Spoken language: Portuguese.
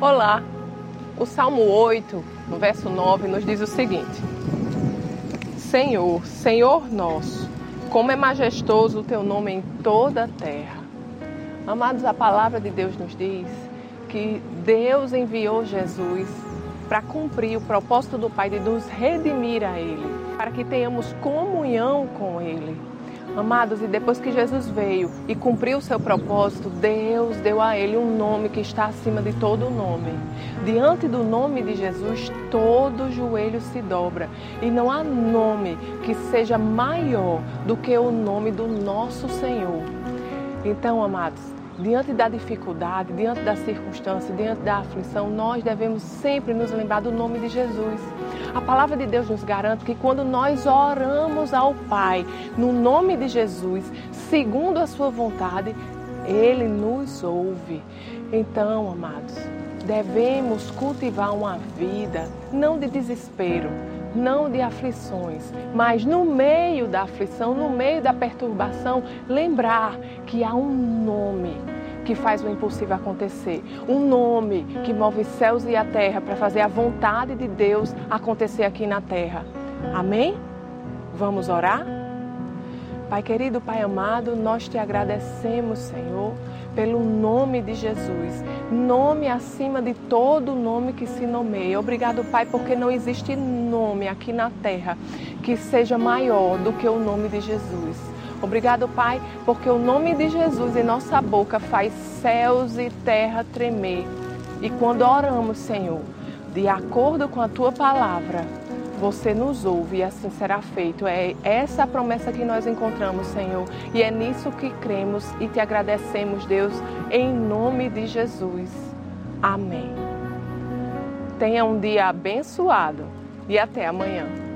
Olá! O Salmo 8, no verso 9, nos diz o seguinte: Senhor, Senhor nosso, como é majestoso o teu nome em toda a terra. Amados, a palavra de Deus nos diz que Deus enviou Jesus para cumprir o propósito do Pai de nos redimir a Ele, para que tenhamos comunhão com Ele. Amados, e depois que Jesus veio e cumpriu o seu propósito, Deus deu a ele um nome que está acima de todo nome. Diante do nome de Jesus, todo joelho se dobra. E não há nome que seja maior do que o nome do nosso Senhor. Então, amados, diante da dificuldade, diante da circunstância, diante da aflição, nós devemos sempre nos lembrar do nome de Jesus. A palavra de Deus nos garante que quando nós oramos ao Pai, no nome de Jesus, segundo a sua vontade, Ele nos ouve. Então, amados, devemos cultivar uma vida não de desespero, não de aflições, mas no meio da aflição, no meio da perturbação, lembrar que há um nome que faz o impossível acontecer, um nome que move céus e a terra para fazer a vontade de Deus acontecer aqui na terra. Amém? Vamos orar? Pai querido, Pai amado, nós te agradecemos, Senhor, pelo nome de Jesus, nome acima de todo nome que se nomeia. Obrigado, Pai, porque não existe nome aqui na terra que seja maior do que o nome de Jesus. Obrigado, Pai, porque o nome de Jesus em nossa boca faz céus e terra tremer. E quando oramos, Senhor, de acordo com a tua palavra, você nos ouve e assim será feito. É essa a promessa que nós encontramos, Senhor, e é nisso que cremos e te agradecemos, Deus, em nome de Jesus. Amém. Tenha um dia abençoado e até amanhã.